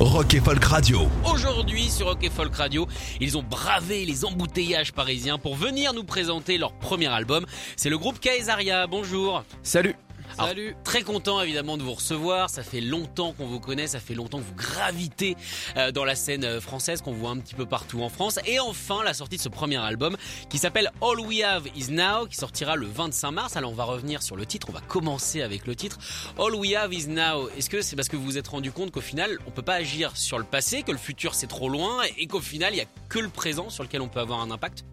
Rock et Folk Radio. Aujourd'hui sur Rock et Folk Radio, ils ont bravé les embouteillages parisiens pour venir nous présenter leur premier album. C'est le groupe Kaesaria. Bonjour. Salut. Alors, Très content évidemment de vous recevoir. Ça fait longtemps qu'on vous connaît, ça fait longtemps que vous gravitez euh, dans la scène euh, française, qu'on voit un petit peu partout en France. Et enfin, la sortie de ce premier album qui s'appelle All We Have Is Now, qui sortira le 25 mars. Alors on va revenir sur le titre. On va commencer avec le titre. All We Have Is Now. Est-ce que c'est parce que vous vous êtes rendu compte qu'au final, on peut pas agir sur le passé, que le futur c'est trop loin, et qu'au final, il y a que le présent sur lequel on peut avoir un impact?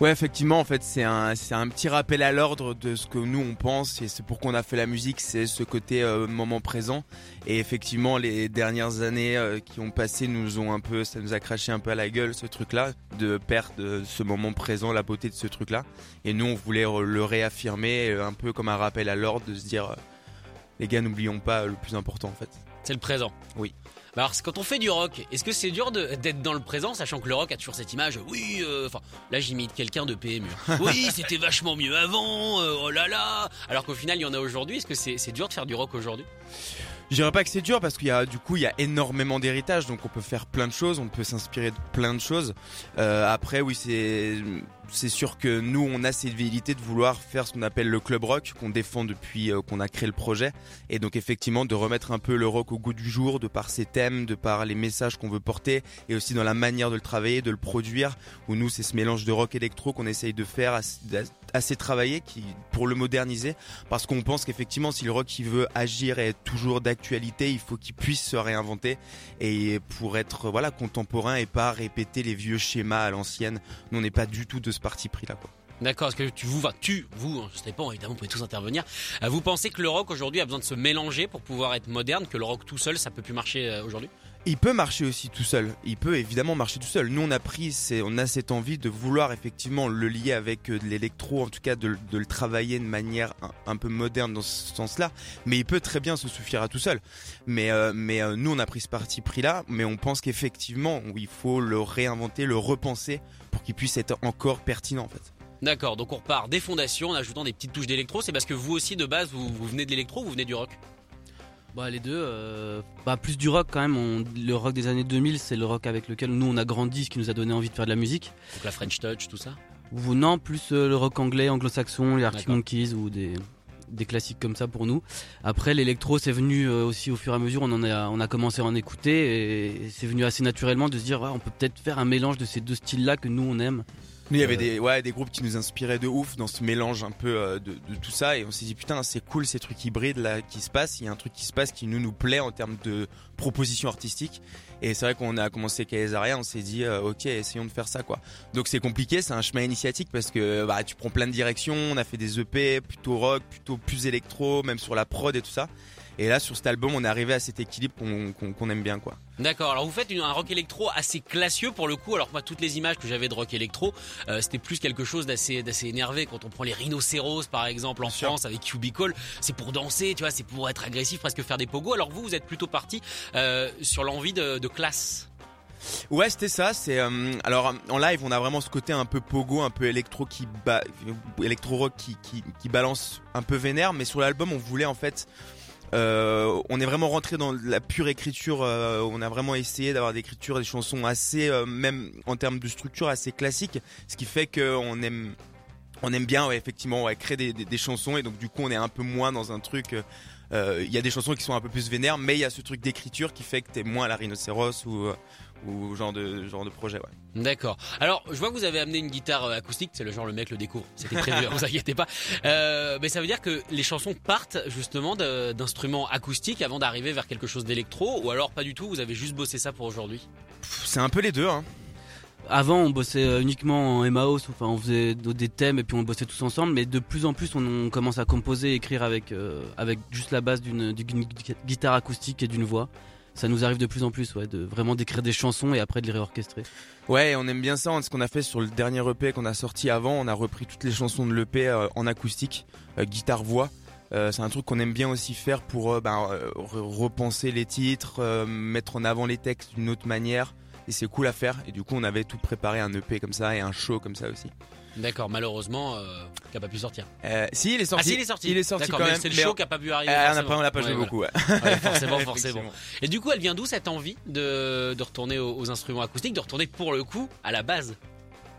Ouais, effectivement, en fait, c'est un, c'est un petit rappel à l'ordre de ce que nous on pense et c'est pour qu'on a fait la musique, c'est ce côté euh, moment présent. Et effectivement, les dernières années euh, qui ont passé nous ont un peu, ça nous a craché un peu à la gueule ce truc-là, de perdre ce moment présent, la beauté de ce truc-là. Et nous, on voulait le réaffirmer, euh, un peu comme un rappel à l'ordre, de se dire, les gars, n'oublions pas le plus important en fait. C'est le présent. Oui. Alors, quand on fait du rock, est-ce que c'est dur d'être dans le présent, sachant que le rock a toujours cette image Oui, euh, enfin, là j'imite quelqu'un de PMU. Oui, c'était vachement mieux avant, euh, oh là là Alors qu'au final, il y en a aujourd'hui. Est-ce que c'est dur de faire du rock aujourd'hui? Je dirais pas que c'est dur parce qu'il y a du coup il y a énormément d'héritage donc on peut faire plein de choses, on peut s'inspirer de plein de choses. Euh, après oui c'est c'est sûr que nous on a cette vérité de vouloir faire ce qu'on appelle le club rock qu'on défend depuis euh, qu'on a créé le projet. Et donc effectivement de remettre un peu le rock au goût du jour de par ses thèmes, de par les messages qu'on veut porter et aussi dans la manière de le travailler, de le produire où nous c'est ce mélange de rock électro qu'on essaye de faire assez travaillé qui pour le moderniser. Parce qu'on pense qu'effectivement si le rock il veut agir et être toujours d'actualité il faut qu'il puisse se réinventer. Et pour être voilà contemporain et pas répéter les vieux schémas à l'ancienne nous on n'est pas du tout de parti pris là D'accord, est-ce que tu vous, tu, vous, hein, je pas, évidemment, vous pouvez tous intervenir. Euh, vous pensez que le rock aujourd'hui a besoin de se mélanger pour pouvoir être moderne, que le rock tout seul, ça peut plus marcher euh, aujourd'hui? Il peut marcher aussi tout seul. Il peut évidemment marcher tout seul. Nous, on a pris, on a cette envie de vouloir effectivement le lier avec euh, l'électro, en tout cas de, le travailler de manière un, peu moderne dans ce sens-là. Mais il peut très bien se suffire à tout seul. Mais, euh, euh, nous, on a pris ce parti pris-là. Mais on pense qu'effectivement, il faut le réinventer, le repenser pour qu'il puisse être encore pertinent en fait. D'accord, donc on repart des fondations en ajoutant des petites touches d'électro. C'est parce que vous aussi de base, vous, vous venez de l'électro ou vous venez du rock? Bah les deux, euh, bah plus du rock quand même. le rock des années 2000, c'est le rock avec lequel nous on a grandi, ce qui nous a donné envie de faire de la musique. Donc la French Touch, tout ça. Ou non, plus euh, le rock anglais, anglo-saxon, les Arctic Monkeys ou des des classiques comme ça pour nous. Après l'électro, c'est venu euh, aussi au fur et à mesure. On en a on a commencé à en écouter et c'est venu assez naturellement de se dire on peut peut-être faire un mélange de ces deux styles-là que nous on aime. Nous, il y avait des, ouais, des groupes qui nous inspiraient de ouf dans ce mélange un peu euh, de, de, tout ça. Et on s'est dit, putain, c'est cool ces trucs hybrides là qui se passent. Il y a un truc qui se passe qui nous, nous plaît en termes de propositions artistiques. Et c'est vrai qu'on a commencé Kaesaria, on s'est dit, euh, ok, essayons de faire ça quoi. Donc c'est compliqué, c'est un chemin initiatique parce que bah, tu prends plein de directions. On a fait des EP plutôt rock, plutôt plus électro, même sur la prod et tout ça. Et là, sur cet album, on est arrivé à cet équilibre qu'on aime bien, quoi. D'accord. Alors vous faites un rock électro assez classieux pour le coup. Alors moi, toutes les images que j'avais de rock électro, euh, c'était plus quelque chose d'assez d'assez énervé. Quand on prend les rhinocéros, par exemple, en France avec Cubicle, c'est pour danser, tu vois, c'est pour être agressif, presque faire des pogos. Alors vous, vous êtes plutôt parti euh, sur l'envie de, classe. Ouais, c'était ça. C'est euh, alors en live, on a vraiment ce côté un peu pogo, un peu électro qui électro rock qui, qui, qui balance un peu vénère. Mais sur l'album, on voulait en fait euh, on est vraiment rentré dans la pure écriture. Euh, on a vraiment essayé d'avoir des écritures, des chansons assez, euh, même en termes de structure, assez classiques. Ce qui fait qu'on aime, on aime bien, effectivement, créer des, chansons. Et donc du coup, on est un peu moins dans un truc. Il y a des chansons qui sont un peu plus vénères, mais il y a ce truc d'écriture qui fait que t'es moins à la rhinocéros ou ou genre de genre de projet ouais. D'accord. Alors je vois que vous avez amené une guitare euh, acoustique, c'est le genre le mec le découvre, c'était prévu, vous inquiétez pas. Euh, mais ça veut dire que les chansons partent justement d'instruments acoustiques avant d'arriver vers quelque chose d'électro, ou alors pas du tout, vous avez juste bossé ça pour aujourd'hui? C'est un peu les deux. Hein. Avant, on bossait uniquement en MAO, enfin on faisait des thèmes et puis on bossait tous ensemble, mais de plus en plus on, commence à composer, écrire avec avec juste la base d'une guitare acoustique et d'une voix ça nous arrive de plus en plus, ouais, de vraiment d'écrire des chansons et après de les réorchestrer. Ouais, on aime bien ça. Ce qu'on a fait sur le dernier EP qu'on a sorti avant, on a repris toutes les chansons de l'EP euh, en acoustique, euh, guitare voix. Euh, c'est un truc qu'on aime bien aussi faire pour ben, repenser les titres, mettre en avant les textes d'une autre manière. Et c'est cool à faire. Et du coup, on avait tout préparé un EP comme ça et un show comme ça aussi. D'accord, malheureusement, euh, qui n'a pas pu sortir. Euh, si, il est sorti. Ah, si, il est sorti. Il est sorti quand même. C'est le show qui n'a pas pu arriver. Euh, on n'a pas joué beaucoup. Ouais. forcément, forcément. Et du coup, elle vient d'où cette envie de, de retourner aux, instruments acoustiques, de retourner pour le coup à la base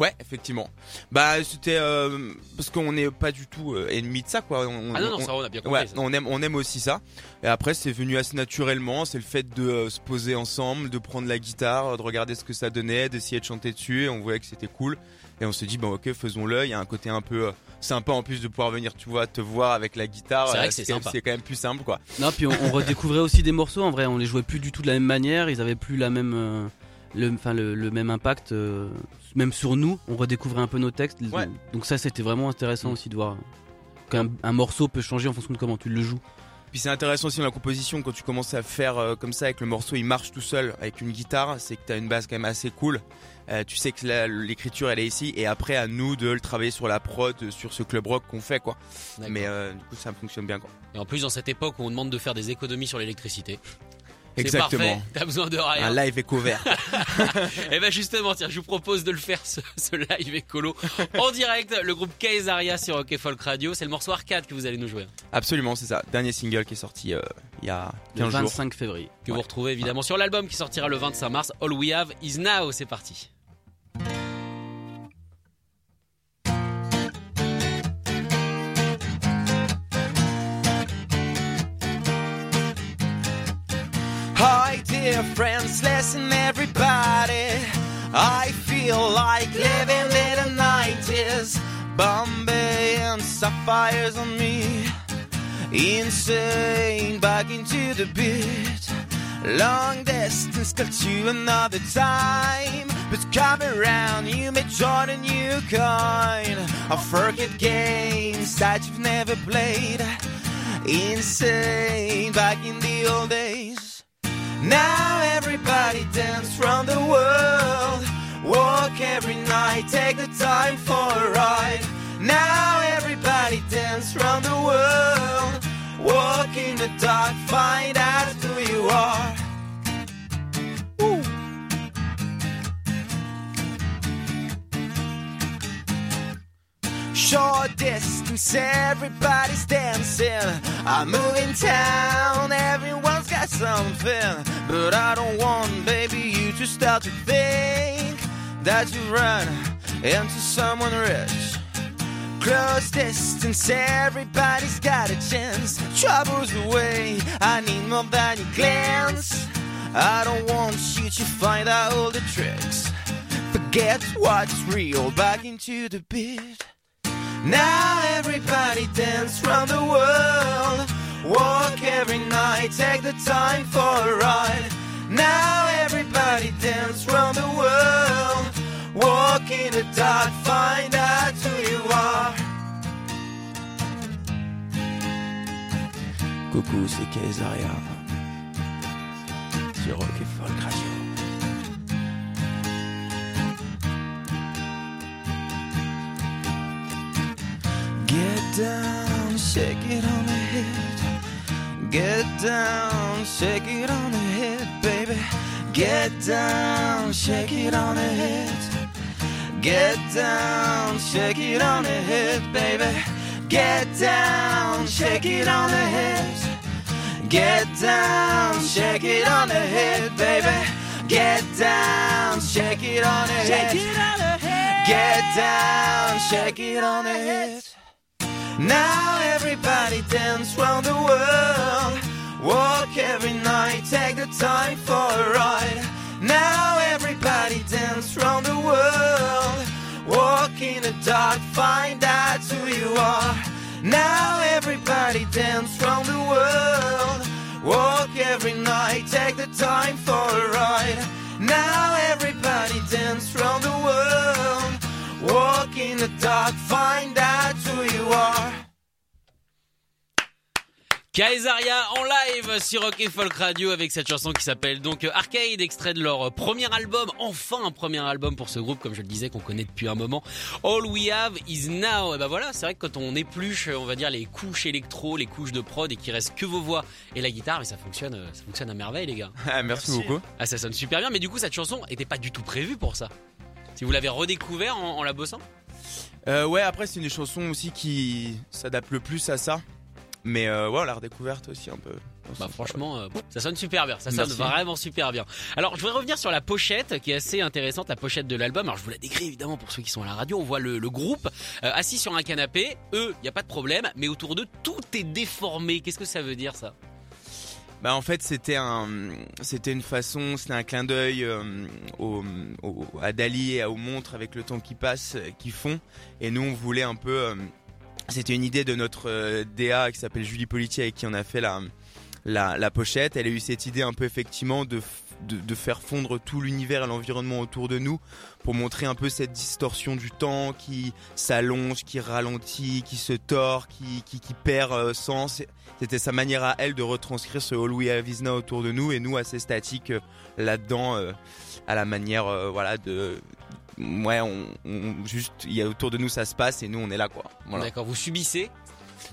Ouais, effectivement. Bah, c'était euh, parce qu'on n'est pas du tout euh, ennemi de ça, quoi. On, ah non, non, ça, on a bien compris. Ouais, on aime, on aime aussi ça. Et après, c'est venu assez naturellement. C'est le fait de euh, se poser ensemble, de prendre la guitare, de regarder ce que ça donnait, d'essayer de chanter dessus. Et on voyait que c'était cool. Et on s'est dit, bon, ok, faisons-le. Il y a un côté un peu euh, sympa en plus de pouvoir venir, tu vois, te voir avec la guitare. C'est vrai que c'est sympa. C'est quand même plus simple, quoi. Non, puis on, redécouvrait aussi des morceaux. En vrai, on les jouait plus du tout de la même manière. Ils avaient plus la même, euh, le, enfin, le, même impact. Euh, même sur nous, on redécouvrait un peu nos textes. Donc ça, c'était vraiment intéressant aussi de voir qu'un un morceau peut changer en fonction de comment tu le joues. Puis c'est intéressant aussi dans la composition quand tu commences à faire comme ça avec le morceau, il marche tout seul avec une guitare, c'est que tu as une base quand même assez cool. Euh, tu sais que l'écriture elle est ici et après à nous de le travailler sur la prod, sur ce club rock qu'on fait quoi. Mais euh, du coup ça fonctionne bien quoi. Et en plus dans cette époque où on demande de faire des économies sur l'électricité. Exactement. T'as besoin de rien. Un live éco vert. et eh ben justement, tiens, je vous propose de le faire ce, live écolo en direct. Le groupe Kaisaria sur Rock Folk Radio. C'est le morceau arcade que vous allez nous jouer. Absolument, c'est ça. Dernier single qui est sorti euh, il y a 15 le 25 février. Que vous retrouvez évidemment sur l'album qui sortira le 25 mars. All We Have Is Now. C'est parti. Friends, listen, everybody. I feel like living in the 90s. Bombay and sapphires on me. Insane, back into the beat. Long distance till you another time. But come around, you may join a new kind of forget games that you've never played. Insane, back in the old days. Now everybody dance from the world. Walk every night, take the time for a ride. Now everybody dance from the world. Walk in the dark, find out who you are. Short distance, everybody's dancing. I'm moving town, something. But I don't want, baby, you to start to think that you run into someone rich. Close distance, everybody's got a chance. Trouble's away, I need more than you glance. I don't want you to find out all the tricks. Forget what's real, back into the beat. Now everybody dance round the world. Walk night, take the time for a ride. Now everybody dance round the world. Walk in the dark, find out who you are. Coucou, c'est Kaisaria. Sur Rock et Folk Radio. Get down, shake it on the head. Get down, shake it on the head, baby. Get down, shake it on the head. Get down, shake it on the head, baby. Get down, shake it on the head. Get down, shake it on the head, baby. Get down, shake it on the head. Get down, shake it on the head. Now everybody dance round the world. Walk every night, take the time for a ride. Now everybody dance round the world. Walk in the dark, find out who you are. Now everybody dance round the world. Walk every night, take the time for a ride. Now everybody dance round the world. Walk in the dark, find Kaesaria en live sur Rock et Folk Radio avec cette chanson qui s'appelle donc Arcade, extrait de leur premier album, enfin un premier album pour ce groupe, comme je le disais, qu'on connaît depuis un moment. All We Have Is Now. Et ben voilà, c'est vrai que quand on épluche, on va dire les couches électro, les couches de prod et qu'il reste que vos voix et la guitare, mais ça fonctionne, ça fonctionne à merveille les gars. Ah, merci, beaucoup. Ah ça sonne super bien, mais du coup cette chanson était pas du tout prévue pour ça. Si vous l'avez redécouvert en, en la bossant? Euh, ouais, après c'est une chanson aussi qui s'adapte le plus à ça. Mais euh, ouais, la redécouverte aussi un peu. Bah franchement, euh, ça sonne super bien, ça sonne Merci. vraiment super bien. Alors je voudrais revenir sur la pochette qui est assez intéressante, la pochette de l'album. Alors je vous la décris évidemment pour ceux qui sont à la radio. On voit le, le groupe euh, assis sur un canapé. Eux, il y a pas de problème, mais autour d'eux tout est déformé. Qu'est-ce que ça veut dire ça? Bah en fait c'était un, c'était une façon, c'était un clin d'œil euh, au, au- à Dali et aux montres avec le temps qui passe, qui font. Et nous on voulait un peu, c'était une idée de notre euh, DA qui s'appelle Julie Politi avec qui on a fait la, la, pochette. Elle a eu cette idée un peu effectivement de, de, faire fondre tout l'univers et l'environnement autour de nous pour montrer un peu cette distorsion du temps qui s'allonge, qui ralentit, qui se tord, qui, qui, qui perd euh, sens. C'était sa manière à elle de retranscrire ce All We Have Is Now autour de nous et nous assez statiques euh, là-dedans à la manière voilà de ouais on, on- juste il y a autour de nous ça se passe et nous on est là quoi. Voilà. D'accord, vous subissez.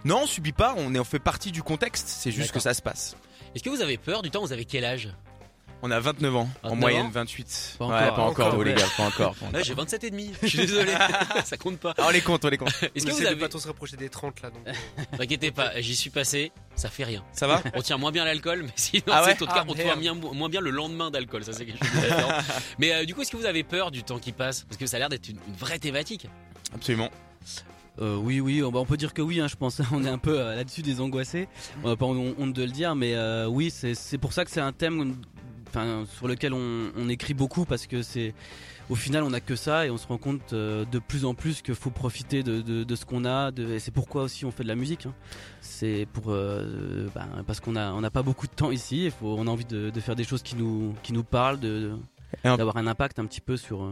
Non, on subit pas, on est on fait partie du contexte, c'est juste que ça se passe. Est-ce que vous avez peur du temps? Vous avez quel âge? On a 29 ans, 29 en moyenne ans 28. Pas ouais, encore, pas encore, encore, vous, les ouais. gars, pas encore. pas Ouais. J'ai 27 et demi. Je suis désolé, ça compte pas. Ah, on les compte, on les compte. Est-ce que On vous de avez pas tous se rapprocher des 30 là. Donc. T'inquiétez pas, j'y suis passé, ça fait rien. Ça va On tient moins bien l'alcool, mais sinon, Ah ouais Ah, on tient bien, moins bien le lendemain d'alcool. Ça, c'est quelque chose. Mais euh, du coup, est-ce que vous avez peur du temps qui passe? Parce que ça a l'air d'être une, une vraie thématique. Absolument. Euh, oui, oui, on, bah, on peut dire que oui, hein, je pense. On est un peu euh, là-dessus des angoissés. On n'a pas hon- honte de le dire, mais euh, oui, c'est pour ça que c'est un thème enfin, sur lequel on, on écrit beaucoup parce que c'est. Au final, on n'a que ça et on se rend compte euh, de plus en plus qu'il faut profiter de, de, de ce qu'on a. De, et c'est pourquoi aussi on fait de la musique. hein. C'est pour euh, ben, parce qu'on a on n'a pas beaucoup de temps ici. Il faut, on a envie de, de faire des choses qui nous qui nous parlent, de d'avoir un impact un petit peu sur euh,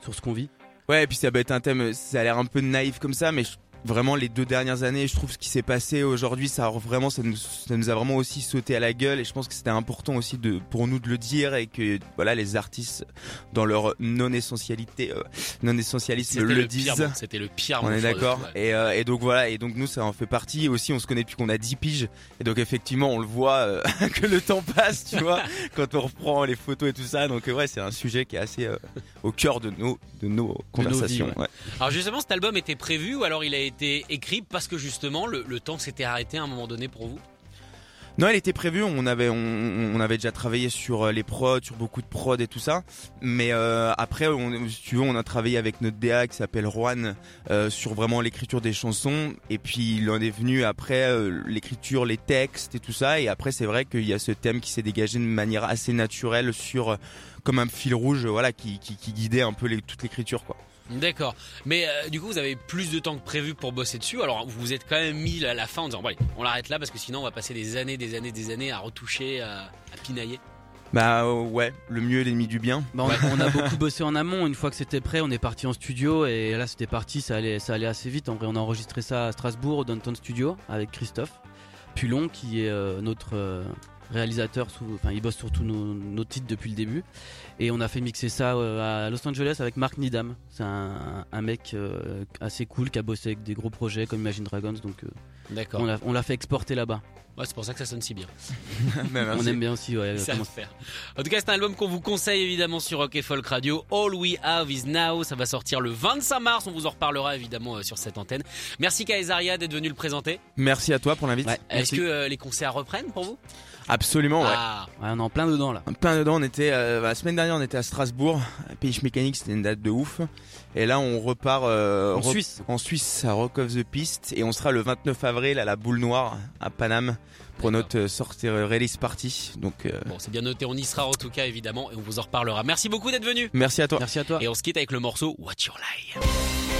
sur ce qu'on vit. Ouais, et puis ça va être un thème, ça a l'air un peu naïf comme ça, mais je- vraiment les deux dernières années, je trouve ce qui s'est passé aujourd'hui, ça a vraiment, ça nous, ça nous a vraiment aussi sauté à la gueule, et je pense que c'était important aussi de, pour nous de le dire, et que voilà, les artistes dans leur non essentialité, euh, non essentialisme le, le, disent. C'était le pire. On est d'accord. Et, euh, et donc voilà, et donc nous ça en fait partie. Et aussi on se connaît depuis qu'on a 10 piges. Et donc effectivement on le voit euh, que le temps passe, tu vois, quand on reprend les photos et tout ça. Donc ouais, c'est un sujet qui est assez euh, au cœur de nos de nos conversations. vies, ouais. ouais. Alors justement, cet album était prévu ou alors il a été écrit parce que justement le, temps s'était arrêté à un moment donné pour vous? Non, elle était prévue. On avait, on, avait déjà travaillé sur euh, les prods, sur beaucoup de prods et tout ça. Mais euh, après, on, si tu veux, on a travaillé avec notre DA qui s'appelle Juan euh, sur vraiment l'écriture des chansons. Et puis il en est venu après l'écriture, les textes et tout ça. Et après, c'est vrai qu'il y a ce thème qui s'est dégagé de manière assez naturelle sur comme un fil rouge, voilà, qui, guidait un peu toute l'écriture, quoi. D'accord. Mais euh, du coup, vous avez plus de temps que prévu pour bosser dessus. Alors, vous vous êtes quand même mis à la fin en disant, bon, allez, on l'arrête là parce que sinon, on va passer des années, des années, des années à retoucher, à, à pinailler. Bah euh, ouais, le mieux est l'ennemi du bien. Bah, on, on a beaucoup bossé en amont. Une fois que c'était prêt, on est parti en studio et là c'était parti. Ça allait, ça allait assez vite. En vrai, on a enregistré ça à Strasbourg, au Downtown Studio, avec Christophe Pulon, qui est euh, notre euh, réalisateur. sous- Enfin, il bosse sur tous nos, nos titres depuis le début. Et on a fait mixer ça euh, à Los Angeles avec Mark Needham. C'est un, un mec euh, assez cool qui a bossé avec des gros projets comme Imagine Dragons. Donc, euh, on l'a fait exporter là-bas. Ouais, c'est pour ça que ça sonne si bien. On aime bien aussi. Ouais, Ça comment- faire. En tout cas, c'est un album qu'on vous conseille évidemment sur Rock et Folk Radio. All We Have Is Now. Ça va sortir le 25 mars. On vous en reparlera évidemment euh, sur cette antenne. Merci Kaesaria d'être venu le présenter. Merci à toi pour l'invite. Ouais, Est-ce que euh, les concerts reprennent pour vous? Absolument, ouais. Ah, Ouais, on est en plein dedans là. plein dedans. On était euh, la semaine dernière, on était à Strasbourg, Page Mécanique, c'était une date de ouf. Et là, on repart euh, En Suisse. en Suisse à Rock of the Piste et on sera le 29 avril à la Boule Noire à Paname pour notre euh, sortie euh, release party. Donc euh, bon, c'est bien noté. On y sera en tout cas évidemment et on vous en reparlera. Merci beaucoup d'être venu. merci à toi. Merci à toi. Et on se quitte avec le morceau What's Your Lie.